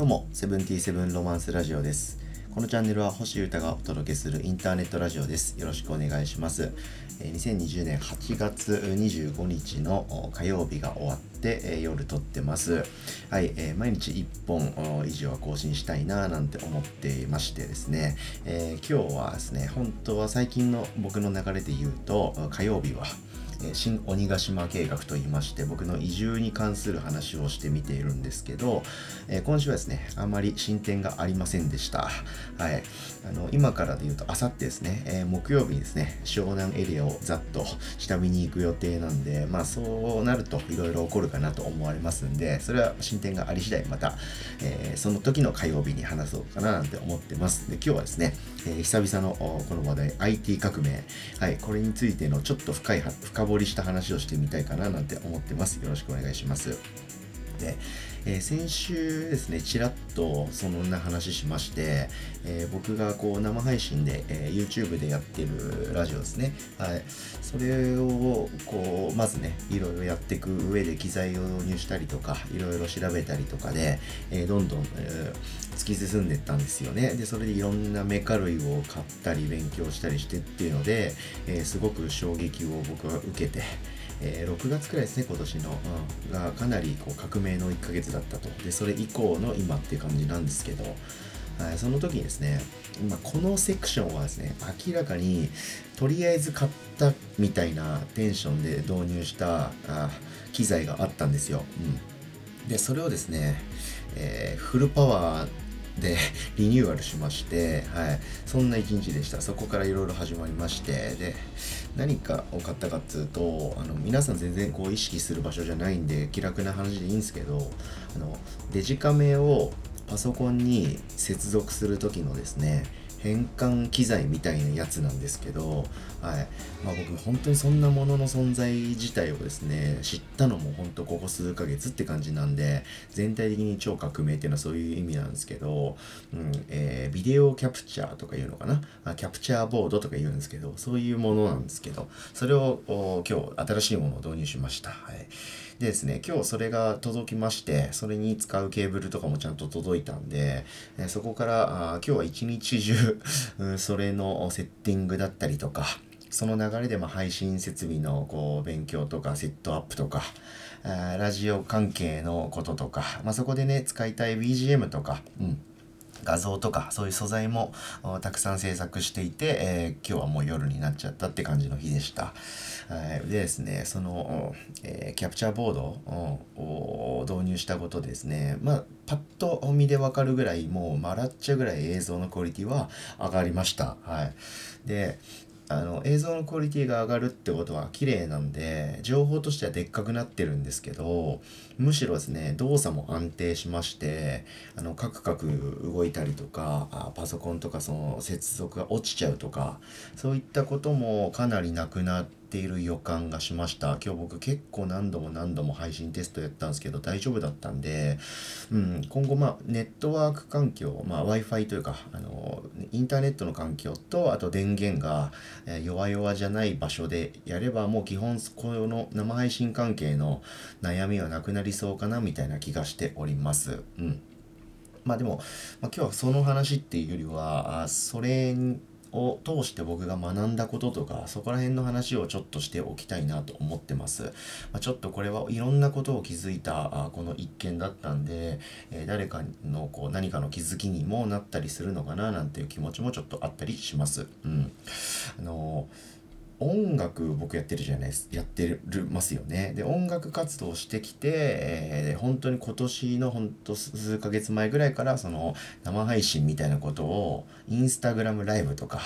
どうも、セブンティーセブンロマンスラジオです。このチャンネルは星歌がお届けするインターネットラジオです。よろしくお願いします。2020年8月25日の火曜日が終わって、夜撮ってます。はい、え毎日1本以上は更新したいなぁなんて思っていましてですね、えー今日はですね、本当は最近の僕の流れで言うと、火曜日は、新鬼ヶ島計画といいまして僕の移住に関する話をしてみているんですけど、え今週はですねあまり進展がありませんでした。はい。あの今からで言うとあさってですね、え木曜日にですね湘南エリアをざっと下見に行く予定なんでまあそうなるといろいろ起こるかなと思われますんでそれは進展があり次第また、えーその時の火曜日に話そうかななんて思ってます。で今日はですね、えー久々のこの話題 IT 革命。はい。これについてのちょっと深い深掘りした話をしてみたいかななんて思ってます。よろしくお願いします。で、えー先週ですねちらっとそんな話しまして、えー僕がこう生配信で、えー YouTube でやってるラジオですね。はい。それをこうまずねいろいろやっていく上で機材を導入したりとかいろいろ調べたりとかで、えどんどん、え突き進んでいったんですよね。でそれでいろんなメカ類を買ったり勉強したりしてっていうので、えすごく衝撃を僕は受けてえー6月くらいですね今年の、うん。がかなりこう革命の1ヶ月だったと。でそれ以降の今っていう感じなんですけど、はい、その時にですね今このセクションはですね明らかにとりあえず買ったみたいなテンションで導入したあ機材があったんですよ、うん、でそれをですね、えーフルパワーで リニューアルしまして、はい、そんな一日でした。そこからいろいろ始まりましてで何かを買ったかっつうとあの皆さん全然こう意識する場所じゃないんで気楽な話でいいんですけどあのデジカメをパソコンに接続する時のですね変換機材みたいなやつなんですけど、はい。まあ、僕本当にそんなものの存在自体をですね知ったのも本当ここ数ヶ月って感じなんで全体的に超革命っていうのはそういう意味なんですけど、うんえービデオキャプチャーとかいうのかな？あキャプチャーボードとか言うんですけどそういうものなんですけどそれを今日新しいものを導入しました。はい。でですね、今日それが届きまして、それに使うケーブルとかもちゃんと届いたんで、えそこからあ今日は一日中、それのセッティングだったりとか、その流れでま配信設備のこう勉強とかセットアップとか、ラジオ関係のこととか、まあ、そこでね、使いたい BGM とか、うん、画像とかそういう素材もたくさん制作していて、えー今日はもう夜になっちゃったって感じの日でした。はい、でですねその、えーキャプチャーボードを導入したことでですねまあパッと見でわかるぐらいもう笑っちゃうぐらい映像のクオリティは上がりました。はい、であの映像のクオリティが上がるってことは綺麗なんで情報としてはでっかくなってるんですけどむしろですね動作も安定しましてあのカクカク動いたりとかあパソコンとかその接続が落ちちゃうとかそういったこともかなりなくなってている予感がしました今日僕結構何度も何度も配信テストやったんですけど大丈夫だったんで、うん、今後まあネットワーク環境、まあ、w i f i というかあのインターネットの環境とあと電源が、弱々じゃない場所でやればもう基本この生配信関係の悩みはなくなりそうかなみたいな気がしております。うんまあでも、まあ、今日はその話っていうよりはそれを通して僕が学んだこととかそこら辺の話をちょっとしておきたいなと思ってます。まあ、ちょっとこれはいろんなことを気づいたあこの一件だったんで、えー誰かのこう何かの気づきにもなったりするのかななんていう気持ちもちょっとあったりします。うん、あの音楽僕やってるじゃないですやってるますよね。で音楽活動してきて、えー本当に今年の本当数ヶ月前ぐらいからその生配信みたいなことをインスタグラムライブとか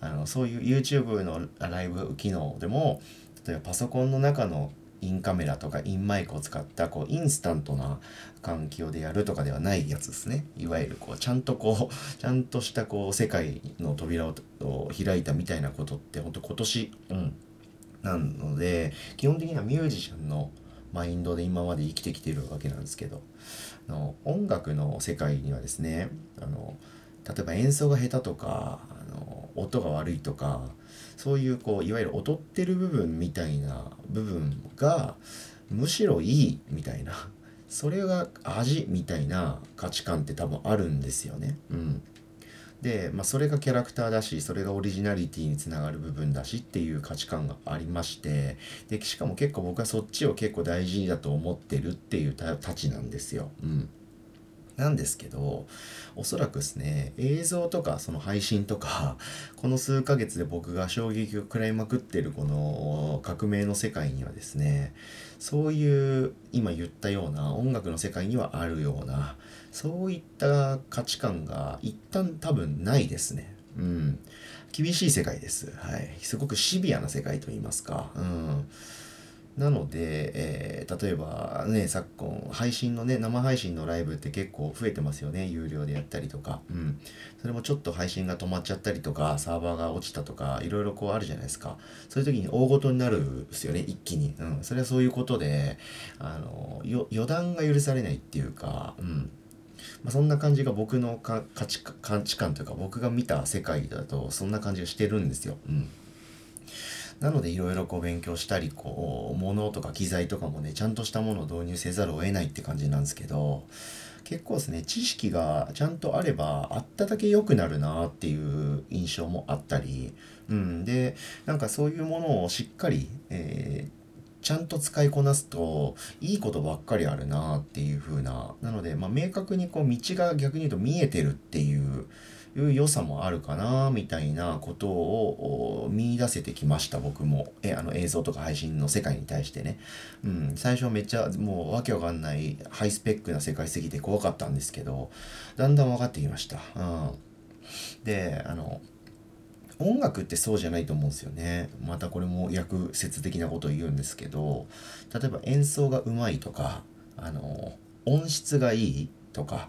あのそういう YouTube のライブ機能でも例えばパソコンの中のインカメラとかインマイクを使ったこうインスタントな環境でやるとかではないやつですね。いわゆるこうちゃんとこうちゃんとしたこう世界の扉を開いたみたいなことって本当今年うんなので基本的にはミュージシャンのマインドで今まで生きてきてるわけなんですけどあの音楽の世界にはですねあの例えば演奏が下手とかあの音が悪いとかそういうこういわゆる劣ってる部分みたいな部分がむしろいいみたいなそれが味みたいな価値観って多分あるんですよね。うんで、まあ、それがキャラクターだしそれがオリジナリティにつながる部分だしっていう価値観がありましてでしかも結構僕はそっちを結構大事だと思ってるっていうたちなんですよ。うんなんですけど、おそらくですね、映像とかその配信とか、この数ヶ月で僕が衝撃を食らいまくってるこの革命の世界にはですね、そういう今言ったような音楽の世界にはあるような、そういった価値観が一旦多分ないですね。うん。厳しい世界です。はい。すごくシビアな世界と言いますか。うん。なので、えー、例えばね、昨今、配信のね、生配信のライブって結構増えてますよね。有料でやったりとか。うん。それもちょっと配信が止まっちゃったりとか、サーバーが落ちたとか、いろいろこうあるじゃないですか。そういう時に大ごとになるんですよね、一気に。うん。それはそういうことで、あの、予断が許されないっていうか、うん。まあ、そんな感じが僕の価値価値観というか僕が見た世界だとそんな感じがしてるんですよ。うん、なのでいろいろこう勉強したりこう物とか機材とかもねちゃんとしたものを導入せざるを得ないって感じなんですけど結構ですね知識がちゃんとあればあっただけ良くなるなっていう印象もあったり、うん、でなんかそういうものをしっかり、えーちゃんと使いこなすといいことばっかりあるなっていう風ななので、まあ、明確にこう道が逆に言うと見えてるっていういう良さもあるかなみたいなことを見出せてきました僕も。えあの映像とか配信の世界に対してね、うん、最初めっちゃもうわけわかんないハイスペックな世界すぎて怖かったんですけどだんだん分かってきました、うん、であの音楽ってそうじゃないと思うんですよね。またこれも訳説的なことを言うんですけど、例えば演奏がうまいとか、あの、音質がいいとか、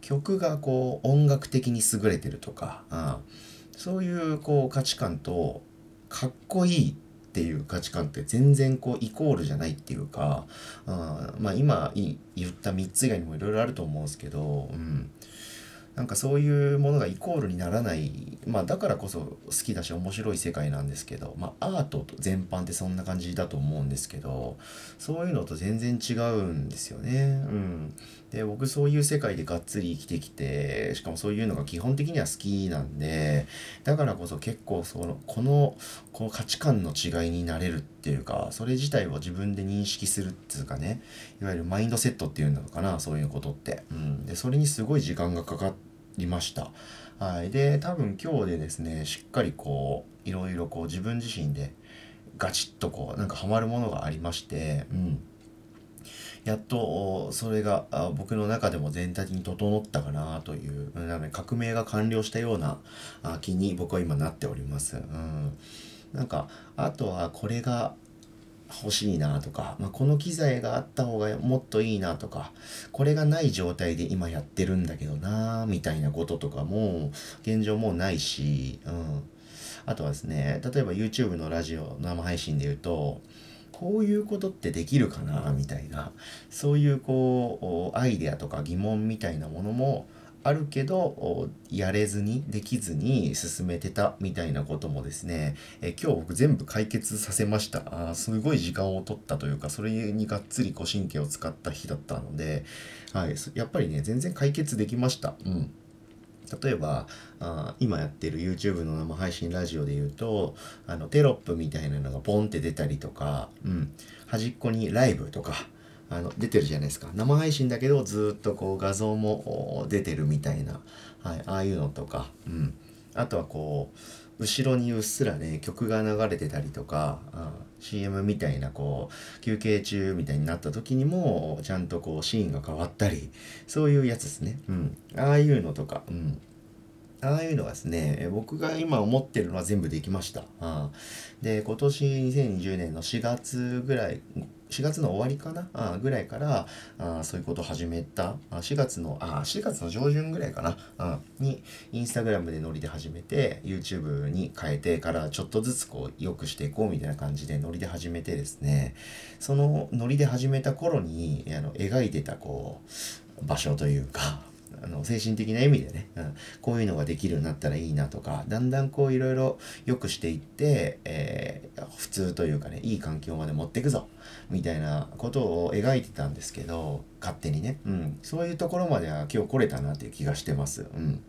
曲がこう音楽的に優れてるとか、うん、そういうこう価値観と、かっこいいっていう価値観って全然こうイコールじゃないっていうか、うん、まあ今言った3つ以外にもいろいろあると思うんですけど、うん、なんかそういうものがイコールにならないまあだからこそ好きだし面白い世界なんですけどまあアート全般ってそんな感じだと思うんですけどそういうのと全然違うんですよね。うん。で僕そういう世界でがっつり生きてきてしかもそういうのが基本的には好きなんでだからこそ結構そのこのこの価値観の違いになれるっていうかそれ自体を自分で認識するっていうかねいわゆるマインドセットっていうのかなそういうことって。うん。でそれにすごい時間がかかりました。はい、で多分今日でですねしっかりこういろいろこう自分自身でガチッとこうなんかハマるものがありまして、うん、やっとそれが僕の中でも全体的に整ったかなというなので革命が完了したような気に僕は今なっております。うん、なんかあとはこれが欲しいなとか、まあ、この機材があった方がもっといいなとか、これがない状態で今やってるんだけどなみたいなこととかも現状もうないし、うん。あとはですね、例えば YouTube のラジオ生配信で言うと、こういうことってできるかなみたいな、そういうこう、アイデアとか疑問みたいなものも、あるけどやれずにできずに進めてたみたいなこともですね、え今日僕全部解決させましたあすごい時間を取ったというかそれにがっつりこう神経を使った日だったので、はい、やっぱりね全然解決できました。うん例えばあ今やってる YouTube の生配信ラジオで言うとあのテロップみたいなのがボンって出たりとか、うん、端っこにライブとかあの出てるじゃないですか。生配信だけどずっとこう画像も出てるみたいな、はい、ああいうのとか、うん、あとはこう後ろにうっすらね曲が流れてたりとか、うん、CM みたいなこう休憩中みたいになった時にもちゃんとこうシーンが変わったりそういうやつですね、うん、ああいうのとか、うん、ああいうのはですね、僕が今思ってるのは全部できました。あで、今年2020年の4月ぐらい、4月の終わりかな？あぐらいからあそういうことを始めた？あ4月の、あ4月の上旬ぐらいかな？あに、インスタグラムでノリで始めて、YouTube に変えてからちょっとずつこう良くしていこうみたいな感じでノリで始めてですね、そのノリで始めた頃にあの描いてたこう、場所というか、あの精神的な意味でね、うん、こういうのができるようになったらいいなとかだんだんこういろいろ良くしていって、えー、普通というかねいい環境まで持っていくぞみたいなことを描いてたんですけど勝手にね、うん、そういうところまでは今日来れたなっていう気がしてます。うん。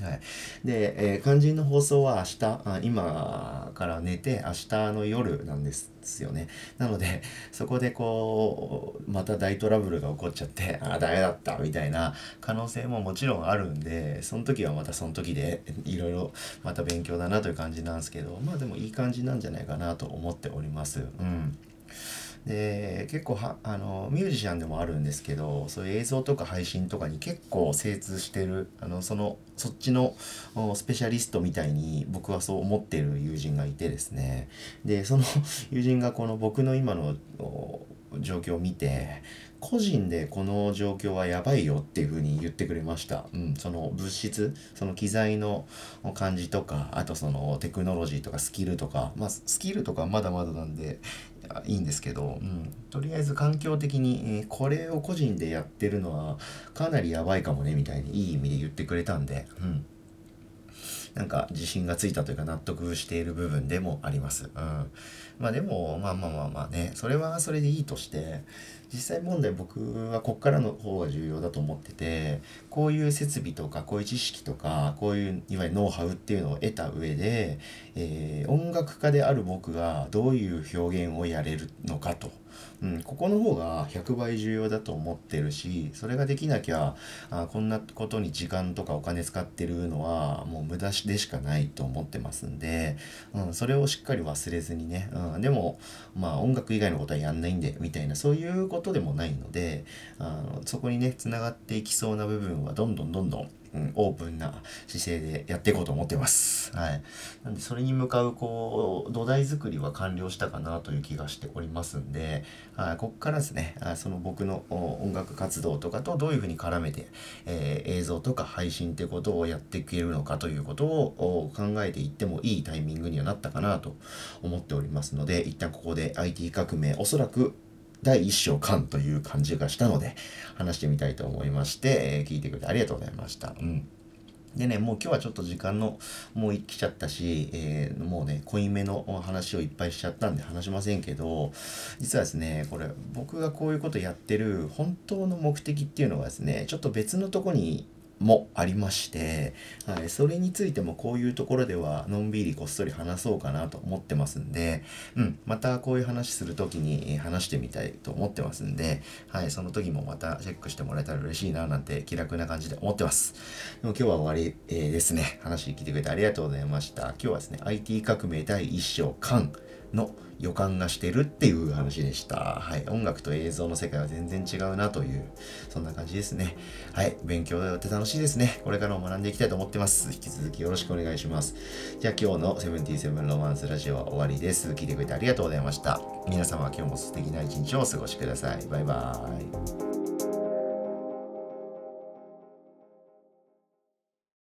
はい、で、えー、肝心の放送は明日あ今から寝て明日の夜なんですよね。なのでそこでこうまた大トラブルが起こっちゃってああダメだったみたいな可能性ももちろんあるんでその時はまたその時でいろいろまた勉強だなという感じなんですけどまあでもいい感じなんじゃないかなと思っております。うん。で結構はあのミュージシャンでもあるんですけどそういう映像とか配信とかに結構精通してるあのそのそっちのスペシャリストみたいに僕はそう思ってる友人がいてですねでその 友人がこの僕の今の状況を見て個人でこの状況はやばいよっていうふうに言ってくれました。うん、その物質、その機材の感じとか、あとそのテクノロジーとかスキルとか、まあスキルとかまだまだなんでいいんですけど、うん、とりあえず環境的に、えー、これを個人でやってるのはかなりやばいかもねみたいにいい意味で言ってくれたんで、うん。なんか自信がついたというか納得している部分でもあります。うん。まあでも、まあまあまあまあね、それはそれでいいとして、実際問題僕はこっからの方が重要だと思っててこういう設備とかこういう知識とかこういういわゆるノウハウっていうのを得た上で、えー、音楽家である僕がどういう表現をやれるのかと。うん、ここの方が100倍重要だと思ってるしそれができなきゃあこんなことに時間とかお金使ってるのはもう無駄でしかないと思ってますんで、うん、それをしっかり忘れずにね、うん、でもまあ音楽以外のことはやんないんでみたいなそういうことでもないのであのそこにねつながっていきそうな部分はどんどんどんどんうん、オープンな姿勢でやっていこうと思ってます。はい。なんで、それに向かう、こう、土台作りは完了したかなという気がしておりますんで、あこっからですね、あその僕の音楽活動とかとどういうふうに絡めて、えー、映像とか配信ってことをやっていけるのかということを考えていってもいいタイミングにはなったかなと思っておりますので、一旦ここで IT 革命、おそらく第1章完という感じがしたので、話してみたいと思いまして、えー、聞いてくれてありがとうございました。うん。でね、もう今日はちょっと時間の、もう来ちゃったし、えー、もうね、濃いめの話をいっぱいしちゃったんで話しませんけど、実はですね、これ、僕がこういうことやってる本当の目的っていうのはですね、ちょっと別のとこにもありまして、はい、それについてもこういうところではのんびりこっそり話そうかなと思ってますんで、うん、またこういう話する時に話してみたいと思ってますんで、はい、その時もまたチェックしてもらえたら嬉しいななんて気楽な感じで思ってます。でも今日は終わり、えー、ですね。話聞いてくれてありがとうございました。今日はですね、IT 革命第1章、間の予感がしてるっていう話でした。はい。音楽と映像の世界は全然違うなという、そんな感じですね。はい。勉強って楽しいですね。これからも学んでいきたいと思ってます。引き続きよろしくお願いします。じゃあ今日の77ロマンスラジオは終わりです。聞いてくれてありがとうございました。皆様今日も素敵な一日をお過ごしください。バイバーイ。